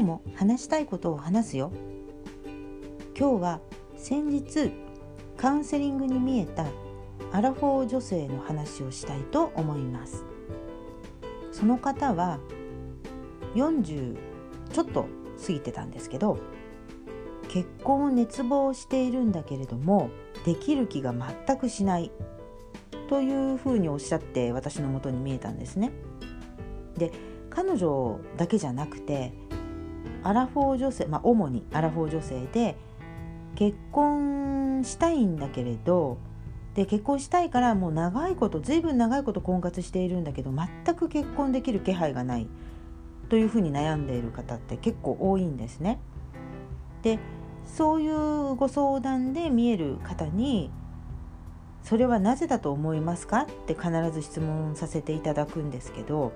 日も話したいことを話すよ今日は先日カウンセリングに見えたアラフォー女性の話をしたいと思いますその方は40ちょっと過ぎてたんですけど結婚を熱望しているんだけれどもできる気が全くしないというふうにおっしゃって私のもとに見えたんですね。で彼女だけじゃなくてアラフォー女性、まあ、主にアラフォー女性で結婚したいんだけれどで結婚したいからもう長いことずいぶん長いこと婚活しているんだけど全く結婚できる気配がないというふうに悩んでいる方って結構多いんですね。でそういうご相談で見える方に「それはなぜだと思いますか?」って必ず質問させていただくんですけど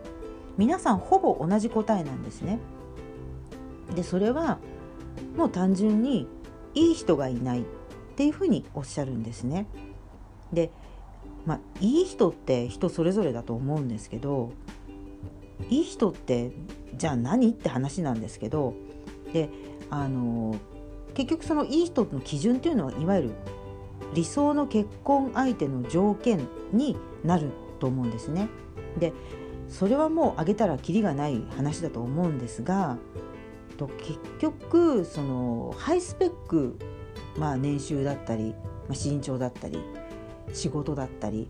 皆さんほぼ同じ答えなんですね。でそれはもう単純にいい人がいないっていうふうにおっしゃるんですね。でまあいい人って人それぞれだと思うんですけどいい人ってじゃあ何って話なんですけどであの結局そのいい人の基準っていうのはいわゆる理想の結婚相手の条件になると思うんですね。でそれはもう挙げたらきりがない話だと思うんですがと結局そのハイスペック、まあ、年収だったり、まあ、身長だったり仕事だったり、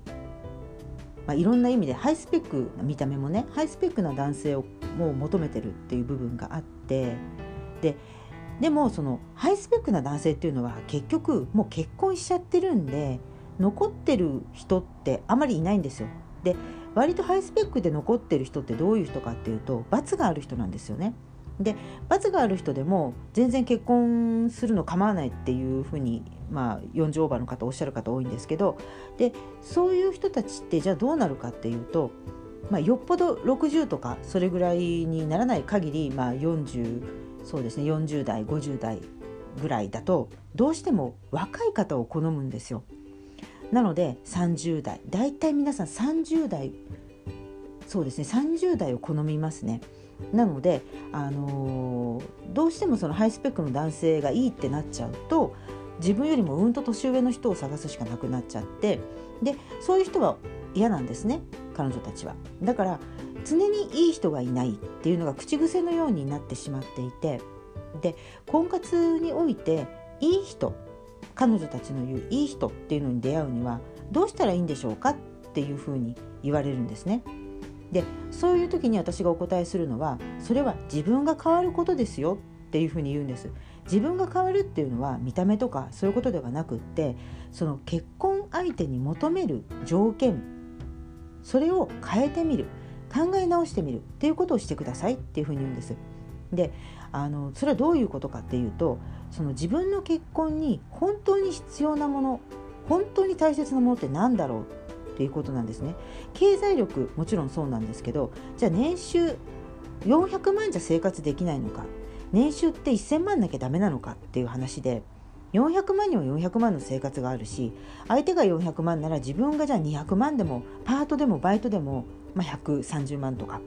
まあ、いろんな意味でハイスペックな見た目もねハイスペックな男性をもう求めてるっていう部分があってででもそのハイスペックな男性っていうのは結局もう結婚しちゃってるんで残ってる人ってあまりいないんですよ。で割とハイスペックで残ってる人ってどういう人かっていうと罰がある人なんですよね。で罰がある人でも全然結婚するの構わないっていうふうに、まあ、40オーバーの方おっしゃる方多いんですけどでそういう人たちってじゃあどうなるかっていうと、まあ、よっぽど60とかそれぐらいにならない限り、まあ、40そうですね40代50代ぐらいだとどうしても若い方を好むんですよ。なので30代だいたい皆さん30代そうですね30代を好みますね。なので、あのー、どうしてもそのハイスペックの男性がいいってなっちゃうと自分よりもうんと年上の人を探すしかなくなっちゃってでそういう人は嫌なんですね彼女たちは。だから常にいい人がいないっていうのが口癖のようになってしまっていてで婚活においていい人彼女たちの言ういい人っていうのに出会うにはどうしたらいいんでしょうかっていうふうに言われるんですね。でそういう時に私がお答えするのはそれは自分が変わることですよっていうふうに言うんです。自分が変わるっていうのは見た目とかそういうことではなくってその結婚相手に求める条件それを変えてみる考え直してみるっていうことをしてくださいっていうふうに言うんです。であのそれはどういうことかっていうとその自分の結婚に本当に必要なもの本当に大切なものって何だろうっていうことなんですね。経済力もちろんそうなんですけどじゃあ年収400万じゃ生活できないのか年収って1000万なきゃダメなのかっていう話で400万には400万の生活があるし相手が400万なら自分がじゃあ200万でもパートでもバイトでもまあ、130万とか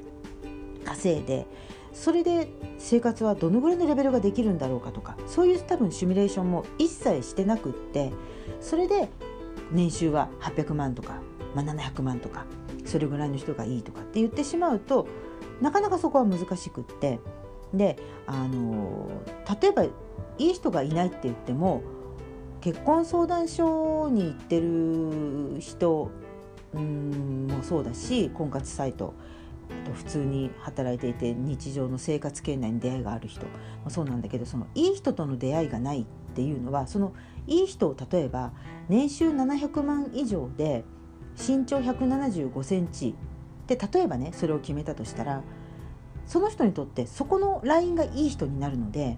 稼いでそれで生活はどのぐらいのレベルができるんだろうかとかそういう多分シミュレーションも一切してなくってそれで年収は800万とか、まあ、700万とかそれぐらいの人がいいとかって言ってしまうとなかなかそこは難しくってであの例えばいい人がいないって言っても結婚相談所に行ってる人うんもそうだし婚活サイト普通に働いていて日常の生活圏内に出会いがある人もそうなんだけどそのいい人との出会いがないっていうのはそのいい人を例えば年収700万以上で身長175センチで例えばねそれを決めたとしたらその人にとってそこのラインがいい人になるので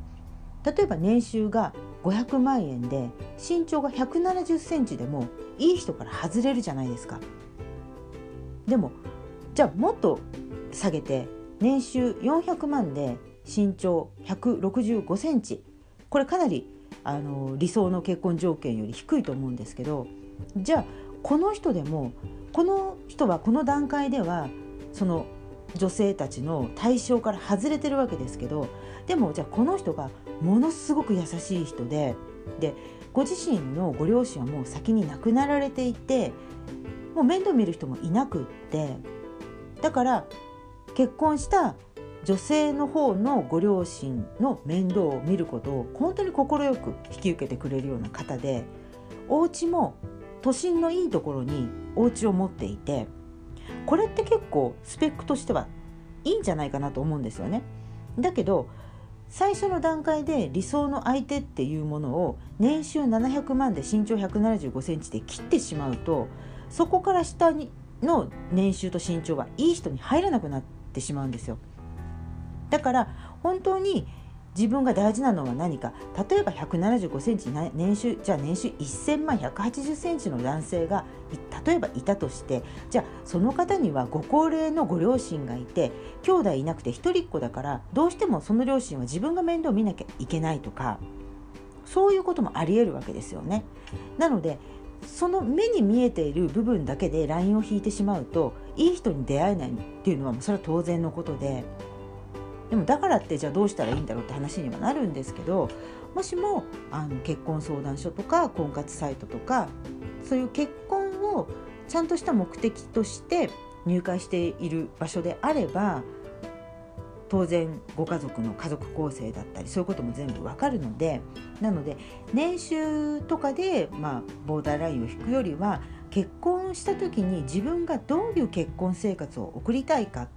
例えば年収が500万円で身長が170センチでもいい人から外れるじゃないですか。でもじゃあもっと下げて年収400万で身長165センチこれかなりあの理想の結婚条件より低いと思うんですけどじゃあこの人でもこの人はこの段階ではその女性たちの対象から外れてるわけですけどでもじゃあこの人がものすごく優しい人ででご自身のご両親はもう先に亡くなられていてもう面倒見る人もいなくってだから結婚した女性の方のご両親の面倒を見ることを本当に快く引き受けてくれるような方でお家も都心のいいところにお家を持っていてこれって結構スペックとしてはいいんじゃないかなと思うんですよね。だけど最初の段階で理想の相手っていうものを年収700万で身長1 7 5センチで切ってしまうとそこから下にの年収と身長はいい人に入らなくなってしまうんですよ。だから本当に自分が大事なのは何か例えば1 7 5センチ年収じゃあ年収1000万1 8 0センチの男性が例えばいたとしてじゃあその方にはご高齢のご両親がいて兄弟いなくて一人っ子だからどうしてもその両親は自分が面倒見なきゃいけないとかそういうこともありえるわけですよね。なのでその目に見えている部分だけでラインを引いてしまうといい人に出会えないっていうのはそれは当然のことででもだからってじゃあどうしたらいいんだろうって話にはなるんですけどもしもあの結婚相談所とか婚活サイトとかそういう結婚をちゃんとした目的として入会している場所であれば当然ご家族の家族構成だったりそういうことも全部わかるのでなので年収とかで、まあ、ボーダーラインを引くよりは結婚した時に自分がどういう結婚生活を送りたいかっ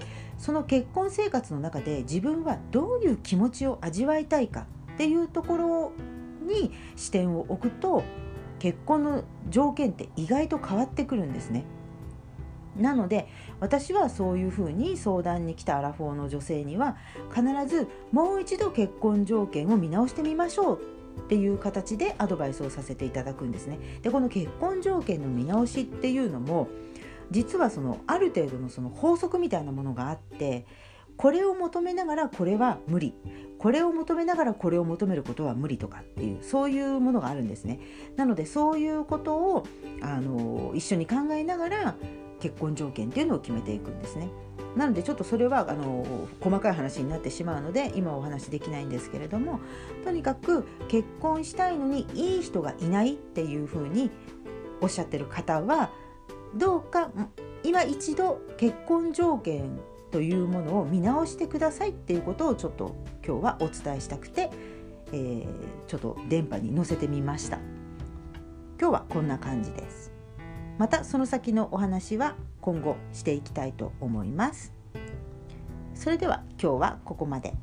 てその結婚生活の中で自分はどういう気持ちを味わいたいかっていうところに視点を置くと結婚の条件って意外と変わってくるんですね。なので私はそういうふうに相談に来たアラフォーの女性には必ずもう一度結婚条件を見直してみましょうっていう形でアドバイスをさせていただくんですね。でこの結婚条件の見直しっていうのも実はそのある程度のその法則みたいなものがあってこれを求めながらこれは無理これを求めながらこれを求めることは無理とかっていうそういうものがあるんですね。なのでそういうことをあの一緒に考えながら結婚条件っていうのを決めていくんですね。なのでちょっとそれはあの細かい話になってしまうので今お話できないんですけれどもとにかく結婚したいのにいい人がいないっていうふうにおっしゃってる方はどうか今一度結婚条件というものを見直してくださいっていうことをちょっと今日はお伝えしたくて、えー、ちょっと電波に乗せてみました。今日はこんな感じです。またその先のお話は今後していきたいと思います。それでは今日はここまで。